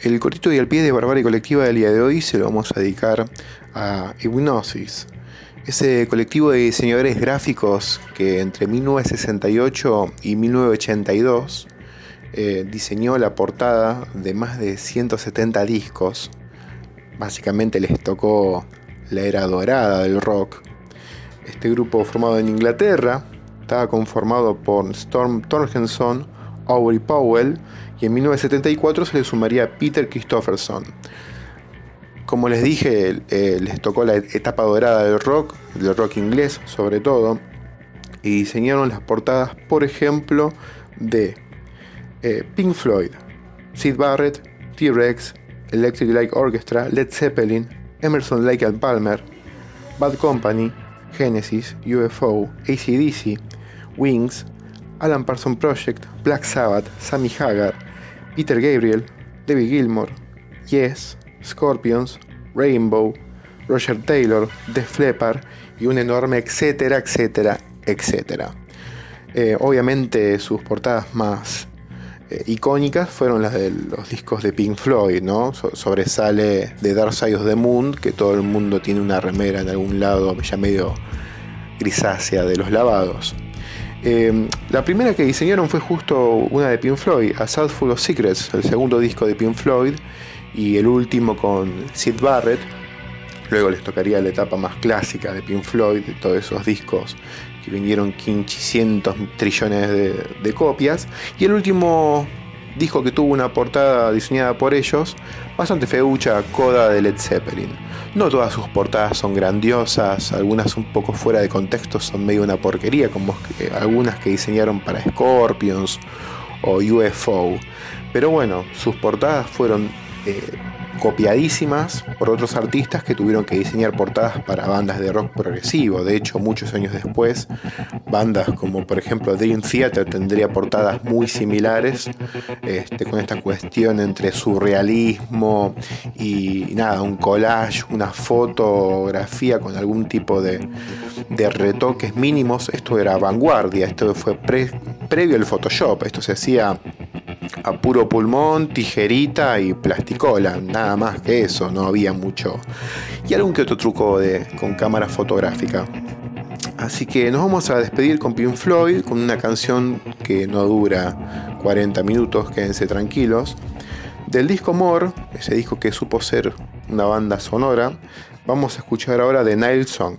El cortito y al pie de Barbarie Colectiva del día de hoy se lo vamos a dedicar a Hypnosis, ese colectivo de diseñadores gráficos que entre 1968 y 1982 eh, diseñó la portada de más de 170 discos. Básicamente les tocó la era dorada del rock. Este grupo formado en Inglaterra estaba conformado por Storm Torgenson, Aubrey Powell y en 1974 se le sumaría Peter Christopherson. Como les dije, les tocó la etapa dorada del rock, del rock inglés sobre todo, y diseñaron las portadas, por ejemplo, de eh, Pink Floyd, Sid Barrett, T-Rex, Electric Light Orchestra, Led Zeppelin, Emerson Lake and Palmer, Bad Company, Genesis, UFO, ACDC, Wings, Alan Parsons Project, Black Sabbath, Sammy Hagar, Peter Gabriel, David Gilmour, Yes, Scorpions, Rainbow, Roger Taylor, Def Leppard y un enorme etcétera, etcétera, etcétera. Eh, obviamente sus portadas más eh, icónicas fueron las de los discos de Pink Floyd, ¿no? sobresale de Dark Side of the Moon, que todo el mundo tiene una remera en algún lado ya medio grisácea de los lavados. Eh, la primera que diseñaron fue justo una de Pink Floyd, A South Full of Secrets, el segundo disco de Pink Floyd, y el último con Sid Barrett. Luego les tocaría la etapa más clásica de Pink Floyd, de todos esos discos que vendieron 500 trillones de, copias. Y el último disco que tuvo una portada diseñada por ellos, bastante feucha, Coda de Led Zeppelin. No todas sus portadas son grandiosas, algunas un poco fuera de contexto son medio una porquería, como algunas que diseñaron para Scorpions o UFO. Pero bueno, sus portadas fueron eh, copiadísimas por otros artistas que tuvieron que diseñar portadas para bandas de rock progresivo. De hecho, muchos años después, bandas como por ejemplo Dream Theater tendría portadas muy similares, este, con esta cuestión entre surrealismo y, nada, un collage, una fotografía con algún tipo de, retoques mínimos. Esto era vanguardia, esto fue previo al Photoshop, esto se hacía a puro pulmón, tijerita y plasticola, nada más que eso, no había mucho. Y algún que otro truco de, con cámara fotográfica. Así que nos vamos a despedir con Pink Floyd, con una canción que no dura 40 minutos, quédense tranquilos. Del disco More, ese disco que supo ser una banda sonora, vamos a escuchar ahora de Nile Song.